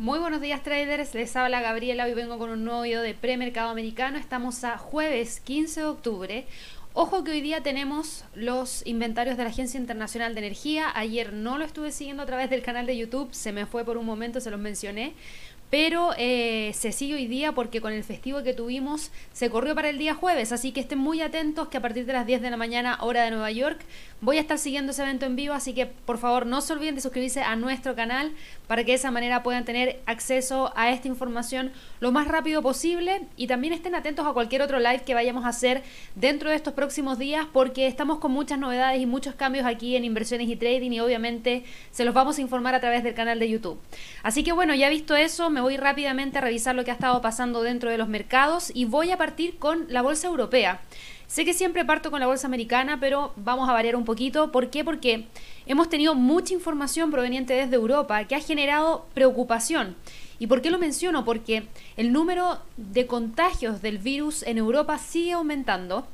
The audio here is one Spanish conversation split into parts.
Muy buenos días traders, les habla Gabriela, hoy vengo con un nuevo video de premercado americano, estamos a jueves 15 de octubre. Ojo que hoy día tenemos los inventarios de la Agencia Internacional de Energía, ayer no lo estuve siguiendo a través del canal de YouTube, se me fue por un momento, se los mencioné, pero eh, se sigue hoy día porque con el festivo que tuvimos se corrió para el día jueves, así que estén muy atentos que a partir de las 10 de la mañana hora de Nueva York voy a estar siguiendo ese evento en vivo, así que por favor no se olviden de suscribirse a nuestro canal para que de esa manera puedan tener acceso a esta información lo más rápido posible y también estén atentos a cualquier otro live que vayamos a hacer dentro de estos próximos días porque estamos con muchas novedades y muchos cambios aquí en inversiones y trading y obviamente se los vamos a informar a través del canal de YouTube. Así que bueno, ya visto eso, me voy rápidamente a revisar lo que ha estado pasando dentro de los mercados y voy a partir con la bolsa europea. Sé que siempre parto con la bolsa americana, pero vamos a variar un poquito. ¿Por qué? Porque hemos tenido mucha información proveniente desde Europa que ha generado preocupación. ¿Y por qué lo menciono? Porque el número de contagios del virus en Europa sigue aumentando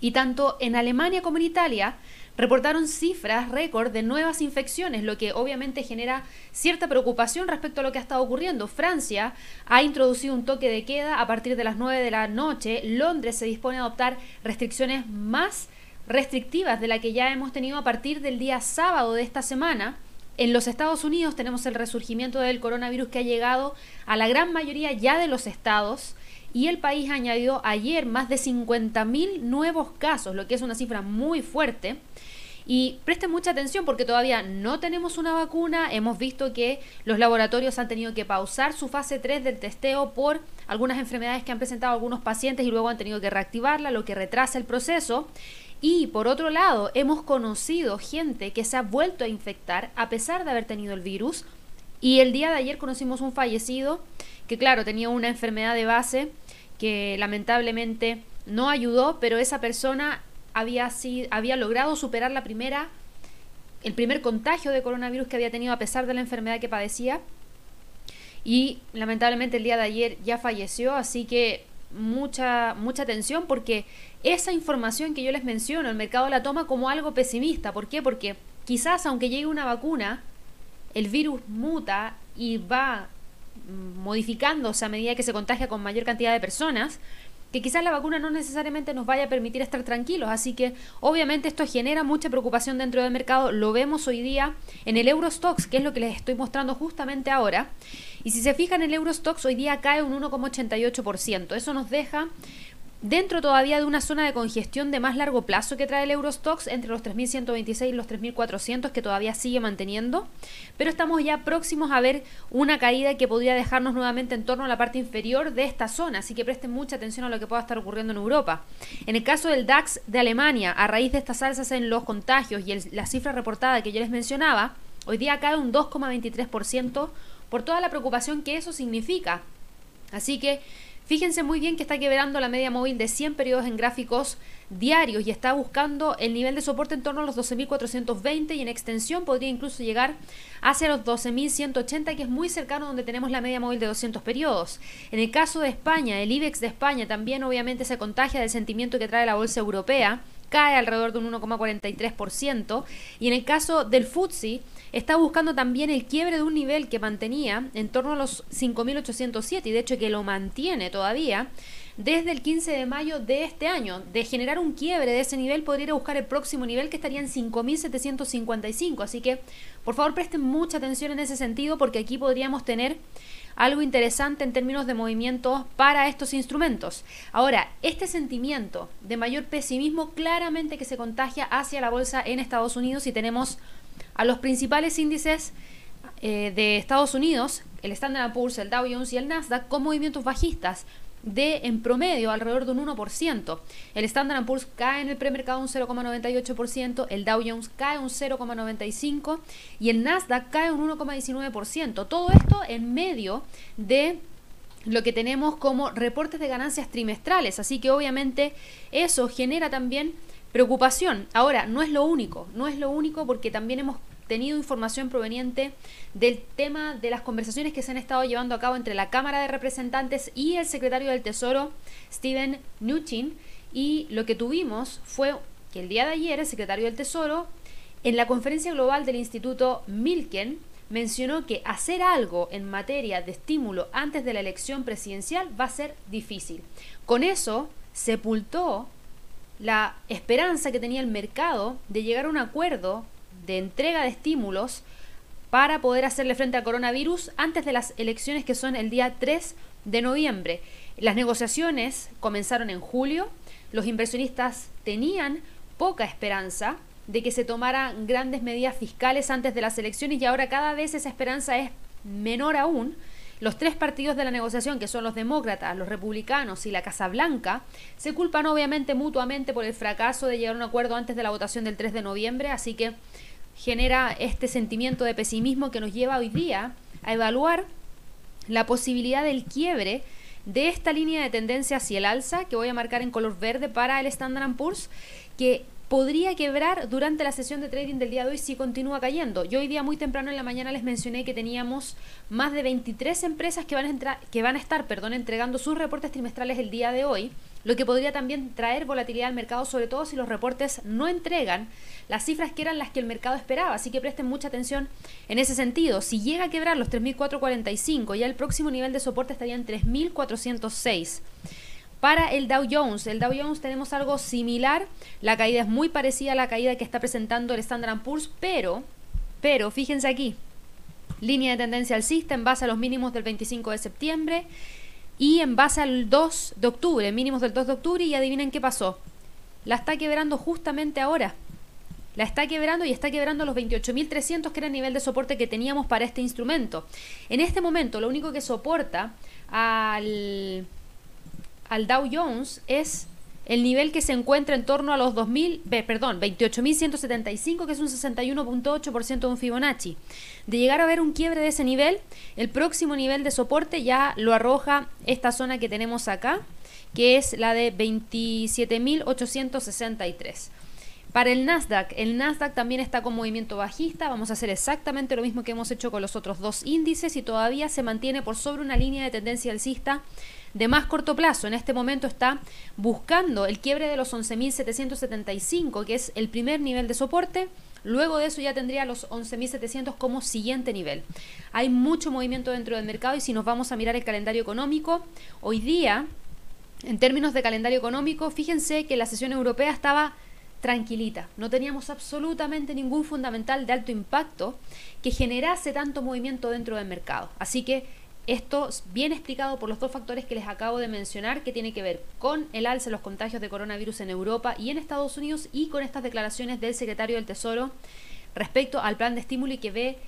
y tanto en Alemania como en Italia reportaron cifras récord de nuevas infecciones, lo que obviamente genera cierta preocupación respecto a lo que ha estado ocurriendo. Francia ha introducido un toque de queda a partir de las 9 de la noche. Londres se dispone a adoptar restricciones más restrictivas de la que ya hemos tenido a partir del día sábado de esta semana. En los Estados Unidos tenemos el resurgimiento del coronavirus que ha llegado a la gran mayoría ya de los estados y el país añadió ayer más de 50.000 nuevos casos, lo que es una cifra muy fuerte. Y presten mucha atención porque todavía no tenemos una vacuna. Hemos visto que los laboratorios han tenido que pausar su fase 3 del testeo por algunas enfermedades que han presentado algunos pacientes y luego han tenido que reactivarla, lo que retrasa el proceso. Y por otro lado, hemos conocido gente que se ha vuelto a infectar a pesar de haber tenido el virus. Y el día de ayer conocimos un fallecido que, claro, tenía una enfermedad de base que lamentablemente no ayudó, pero esa persona había, había logrado superar la primera, el primer contagio de coronavirus que había tenido a pesar de la enfermedad que padecía. Y lamentablemente el día de ayer ya falleció, así que mucha, mucha atención porque esa información que yo les menciono, el mercado la toma como algo pesimista. ¿Por qué? Porque quizás aunque llegue una vacuna, el virus muta y va modificándose a medida que se contagia con mayor cantidad de personas, que quizás la vacuna no necesariamente nos vaya a permitir estar tranquilos. Así que obviamente esto genera mucha preocupación dentro del mercado. Lo vemos hoy día en el Eurostox, que es lo que les estoy mostrando justamente ahora. Y si se fijan, el Eurostox hoy día cae un 1,88%. Eso nos deja dentro todavía de una zona de congestión de más largo plazo que trae el Eurostox entre los 3.126 y los 3.400 que todavía sigue manteniendo, pero estamos ya próximos a ver una caída que podría dejarnos nuevamente en torno a la parte inferior de esta zona, así que presten mucha atención a lo que pueda estar ocurriendo en Europa. En el caso del DAX de Alemania, a raíz de estas alzas en los contagios y la cifra reportada que yo les mencionaba, hoy día cae un 2,23% por toda la preocupación que eso significa. Así que Fíjense muy bien que está quebrando la media móvil de 100 periodos en gráficos diarios y está buscando el nivel de soporte en torno a los 12.420 y en extensión podría incluso llegar hacia los 12.180 que es muy cercano donde tenemos la media móvil de 200 periodos. En el caso de España, el IBEX de España también obviamente se contagia del sentimiento que trae la bolsa europea cae alrededor de un 1,43% y en el caso del FTSE está buscando también el quiebre de un nivel que mantenía en torno a los 5.807 y de hecho que lo mantiene todavía desde el 15 de mayo de este año. De generar un quiebre de ese nivel podría ir a buscar el próximo nivel que estaría en 5.755. Así que por favor presten mucha atención en ese sentido porque aquí podríamos tener algo interesante en términos de movimientos para estos instrumentos. Ahora, este sentimiento de mayor pesimismo claramente que se contagia hacia la bolsa en Estados Unidos y tenemos a los principales índices eh, de Estados Unidos, el Standard Poor's, el Dow Jones y el Nasdaq, con movimientos bajistas de en promedio alrededor de un 1%. El Standard Poor's cae en el premercado un 0,98%, el Dow Jones cae un 0,95% y el Nasdaq cae un 1,19%. Todo esto en medio de lo que tenemos como reportes de ganancias trimestrales, así que obviamente eso genera también preocupación. Ahora, no es lo único, no es lo único porque también hemos tenido información proveniente del tema de las conversaciones que se han estado llevando a cabo entre la Cámara de Representantes y el secretario del Tesoro, Steven Mnuchin, y lo que tuvimos fue que el día de ayer el secretario del Tesoro, en la conferencia global del Instituto Milken, mencionó que hacer algo en materia de estímulo antes de la elección presidencial va a ser difícil. Con eso sepultó la esperanza que tenía el mercado de llegar a un acuerdo de entrega de estímulos para poder hacerle frente al coronavirus antes de las elecciones que son el día 3 de noviembre. Las negociaciones comenzaron en julio, los inversionistas tenían poca esperanza de que se tomaran grandes medidas fiscales antes de las elecciones y ahora cada vez esa esperanza es menor aún. Los tres partidos de la negociación, que son los demócratas, los republicanos y la Casa Blanca, se culpan obviamente mutuamente por el fracaso de llegar a un acuerdo antes de la votación del 3 de noviembre, así que genera este sentimiento de pesimismo que nos lleva hoy día a evaluar la posibilidad del quiebre de esta línea de tendencia hacia el alza que voy a marcar en color verde para el Standard Poor's que podría quebrar durante la sesión de trading del día de hoy si continúa cayendo. Yo hoy día muy temprano en la mañana les mencioné que teníamos más de 23 empresas que van a, que van a estar perdón, entregando sus reportes trimestrales el día de hoy, lo que podría también traer volatilidad al mercado, sobre todo si los reportes no entregan las cifras que eran las que el mercado esperaba. Así que presten mucha atención en ese sentido. Si llega a quebrar los 3.445, ya el próximo nivel de soporte estaría en 3.406. Para el Dow Jones, el Dow Jones tenemos algo similar, la caída es muy parecida a la caída que está presentando el Standard Poor's, pero, pero fíjense aquí, línea de tendencia alcista en base a los mínimos del 25 de septiembre y en base al 2 de octubre, mínimos del 2 de octubre y adivinen qué pasó. La está quebrando justamente ahora. La está quebrando y está quebrando los 28.300 que era el nivel de soporte que teníamos para este instrumento. En este momento lo único que soporta al al Dow Jones es el nivel que se encuentra en torno a los 2000, perdón, 28.175, que es un 61.8% de un Fibonacci. De llegar a ver un quiebre de ese nivel, el próximo nivel de soporte ya lo arroja esta zona que tenemos acá, que es la de 27.863. Para el Nasdaq, el Nasdaq también está con movimiento bajista, vamos a hacer exactamente lo mismo que hemos hecho con los otros dos índices y todavía se mantiene por sobre una línea de tendencia alcista de más corto plazo. En este momento está buscando el quiebre de los 11.775, que es el primer nivel de soporte. Luego de eso ya tendría los 11.700 como siguiente nivel. Hay mucho movimiento dentro del mercado y si nos vamos a mirar el calendario económico, hoy día, en términos de calendario económico, fíjense que la sesión europea estaba tranquilita. No teníamos absolutamente ningún fundamental de alto impacto que generase tanto movimiento dentro del mercado. Así que esto bien explicado por los dos factores que les acabo de mencionar, que tiene que ver con el alza de los contagios de coronavirus en Europa y en Estados Unidos y con estas declaraciones del secretario del Tesoro respecto al plan de estímulo y que ve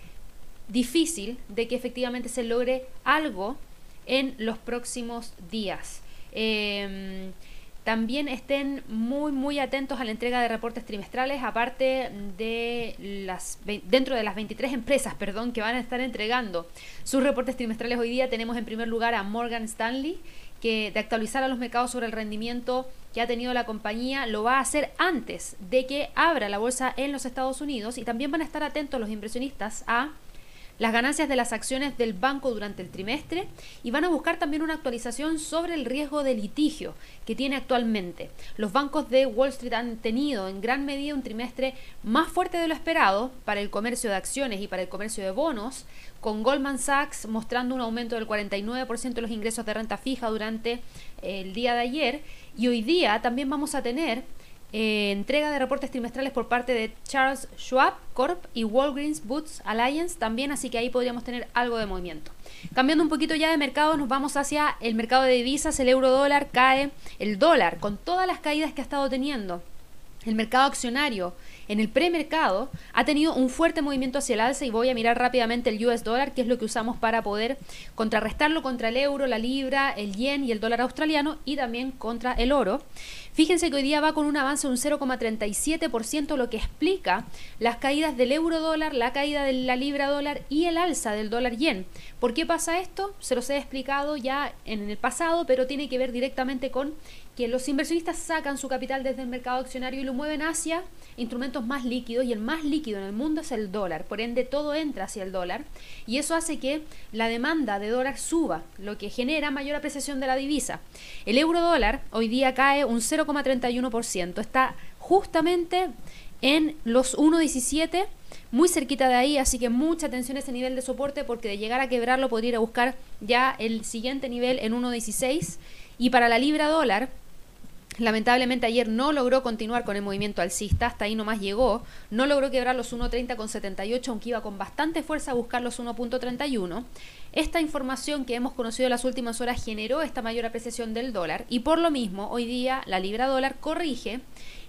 difícil de que efectivamente se logre algo en los próximos días. Em, también estén muy muy atentos a la entrega de reportes trimestrales, aparte de las dentro de las 23 empresas, perdón, que van a estar entregando sus reportes trimestrales. Hoy día tenemos en primer lugar a Morgan Stanley, que de actualizar a los mercados sobre el rendimiento que ha tenido la compañía lo va a hacer antes de que abra la bolsa en los Estados Unidos. Y también van a estar atentos los inversionistas a las ganancias de las acciones del banco durante el trimestre y van a buscar también una actualización sobre el riesgo de litigio que tiene actualmente. Los bancos de Wall Street han tenido en gran medida un trimestre más fuerte de lo esperado para el comercio de acciones y para el comercio de bonos, con Goldman Sachs mostrando un aumento del 49% de los ingresos de renta fija durante el día de ayer y hoy día también vamos a tener eh, entrega de reportes trimestrales por parte de Charles Schwab Corp y Walgreens Boots Alliance también, así que ahí podríamos tener algo de movimiento. Cambiando un poquito ya de mercado, nos vamos hacia el mercado de divisas, el euro dólar cae, el dólar con todas las caídas que ha estado teniendo. El mercado accionario en el premercado ha tenido un fuerte movimiento hacia el alza y voy a mirar rápidamente el US dólar, que es lo que usamos para poder contrarrestarlo contra el euro, la libra, el yen y el dólar australiano y también contra el oro. Fíjense que hoy día va con un avance de un 0,37%, lo que explica las caídas del euro dólar, la caída de la libra dólar y el alza del dólar yen. ¿Por qué pasa esto? Se los he explicado ya en el pasado, pero tiene que ver directamente con que los inversionistas sacan su capital desde el mercado accionario y lo mueven hacia instrumentos más líquidos y el más líquido en el mundo es el dólar, por ende todo entra hacia el dólar y eso hace que la demanda de dólar suba, lo que genera mayor apreciación de la divisa. El euro dólar hoy día cae un 0,31%, está justamente en los 1,17 muy cerquita de ahí, así que mucha atención a ese nivel de soporte porque de llegar a quebrarlo podría ir a buscar ya el siguiente nivel en 1.16 y para la libra dólar Lamentablemente ayer no logró continuar con el movimiento alcista, hasta ahí nomás llegó, no logró quebrar los 1.30 con 78, aunque iba con bastante fuerza a buscar los 1.31. Esta información que hemos conocido en las últimas horas generó esta mayor apreciación del dólar y por lo mismo hoy día la libra dólar corrige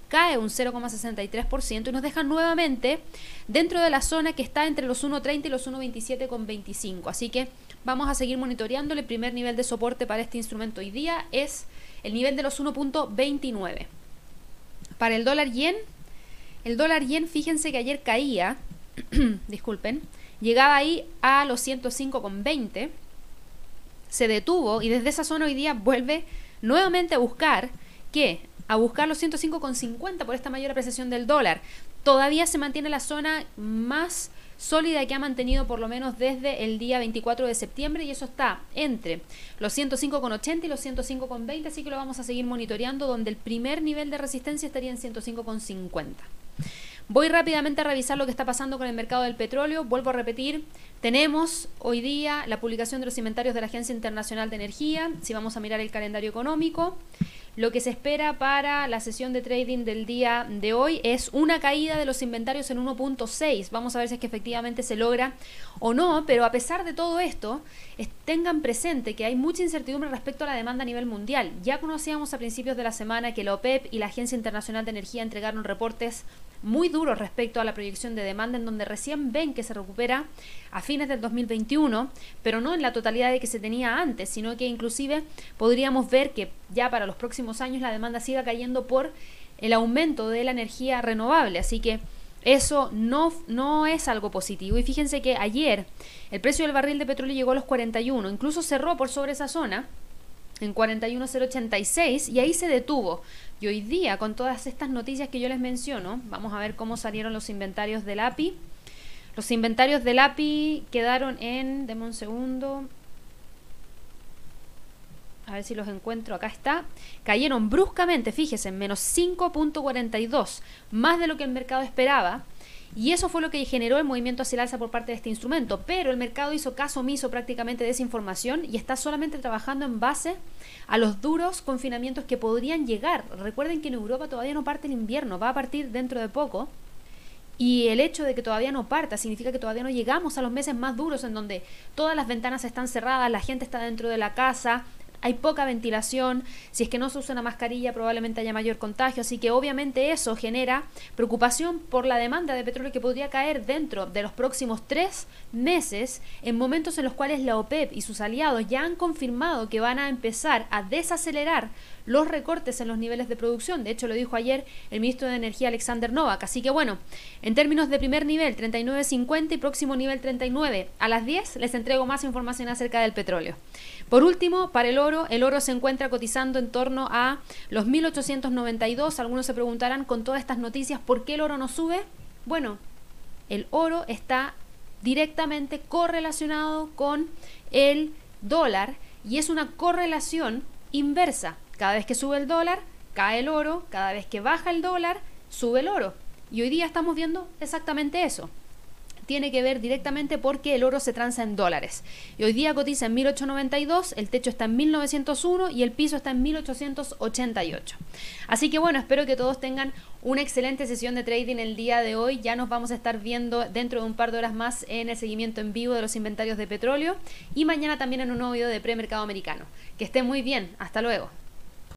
cae un 0,63% y nos deja nuevamente dentro de la zona que está entre los 1,30 y los 1,27,25. Así que vamos a seguir monitoreando. El primer nivel de soporte para este instrumento hoy día es el nivel de los 1.29. Para el dólar yen, el dólar yen, fíjense que ayer caía, disculpen, llegaba ahí a los 105,20, se detuvo y desde esa zona hoy día vuelve nuevamente a buscar que a buscar los 105,50 por esta mayor apreciación del dólar. Todavía se mantiene la zona más sólida que ha mantenido por lo menos desde el día 24 de septiembre y eso está entre los 105,80 y los 105,20, así que lo vamos a seguir monitoreando donde el primer nivel de resistencia estaría en 105,50. Voy rápidamente a revisar lo que está pasando con el mercado del petróleo. Vuelvo a repetir, tenemos hoy día la publicación de los inventarios de la Agencia Internacional de Energía. Si vamos a mirar el calendario económico, lo que se espera para la sesión de trading del día de hoy es una caída de los inventarios en 1.6. Vamos a ver si es que efectivamente se logra o no, pero a pesar de todo esto, tengan presente que hay mucha incertidumbre respecto a la demanda a nivel mundial. Ya conocíamos a principios de la semana que la OPEP y la Agencia Internacional de Energía entregaron reportes muy duros respecto a la proyección de demanda, en donde recién ven que se recupera a fines del 2021, pero no en la totalidad de que se tenía antes, sino que inclusive podríamos ver que ya para los próximos años la demanda siga cayendo por el aumento de la energía renovable. Así que eso no, no es algo positivo. Y fíjense que ayer el precio del barril de petróleo llegó a los 41, incluso cerró por sobre esa zona en 41.086 y ahí se detuvo. Y hoy día, con todas estas noticias que yo les menciono, vamos a ver cómo salieron los inventarios del API. Los inventarios del API quedaron en, deme un segundo, a ver si los encuentro, acá está, cayeron bruscamente, fíjense, menos 5.42, más de lo que el mercado esperaba. Y eso fue lo que generó el movimiento hacia el alza por parte de este instrumento. Pero el mercado hizo caso omiso prácticamente de esa información y está solamente trabajando en base a los duros confinamientos que podrían llegar. Recuerden que en Europa todavía no parte el invierno, va a partir dentro de poco. Y el hecho de que todavía no parta significa que todavía no llegamos a los meses más duros en donde todas las ventanas están cerradas, la gente está dentro de la casa, hay poca ventilación, si es que no se usa una mascarilla probablemente haya mayor contagio, así que obviamente eso genera preocupación por la demanda de petróleo que podría caer dentro de los próximos tres meses en momentos en los cuales la OPEP y sus aliados ya han confirmado que van a empezar a desacelerar los recortes en los niveles de producción. De hecho, lo dijo ayer el ministro de Energía Alexander Novak. Así que bueno, en términos de primer nivel, 39.50 y próximo nivel 39. A las 10 les entrego más información acerca del petróleo. Por último, para el oro, el oro se encuentra cotizando en torno a los 1892. Algunos se preguntarán con todas estas noticias, ¿por qué el oro no sube? Bueno, el oro está directamente correlacionado con el dólar y es una correlación inversa. Cada vez que sube el dólar, cae el oro, cada vez que baja el dólar, sube el oro. Y hoy día estamos viendo exactamente eso. Tiene que ver directamente porque el oro se transa en dólares. Y hoy día cotiza en 1892, el techo está en 1901 y el piso está en 1888. Así que bueno, espero que todos tengan una excelente sesión de trading el día de hoy. Ya nos vamos a estar viendo dentro de un par de horas más en el seguimiento en vivo de los inventarios de petróleo y mañana también en un nuevo video de premercado americano. Que esté muy bien. Hasta luego.